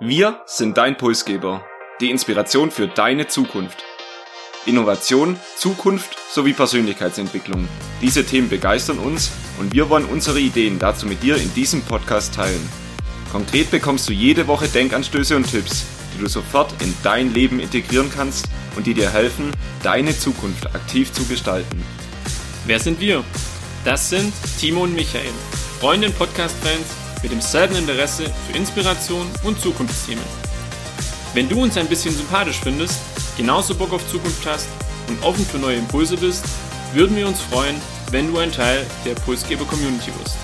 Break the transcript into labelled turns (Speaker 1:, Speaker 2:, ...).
Speaker 1: Wir sind dein Pulsgeber, die Inspiration für deine Zukunft. Innovation, Zukunft sowie Persönlichkeitsentwicklung. Diese Themen begeistern uns und wir wollen unsere Ideen dazu mit dir in diesem Podcast teilen. Konkret bekommst du jede Woche Denkanstöße und Tipps, die du sofort in dein Leben integrieren kannst und die dir helfen, deine Zukunft aktiv zu gestalten.
Speaker 2: Wer sind wir? Das sind Timo und Michael, Freunde und Podcast-Fans mit demselben Interesse für Inspiration und Zukunftsthemen. Wenn du uns ein bisschen sympathisch findest, genauso Bock auf Zukunft hast und offen für neue Impulse bist, würden wir uns freuen, wenn du ein Teil der Pulsgeber Community wirst.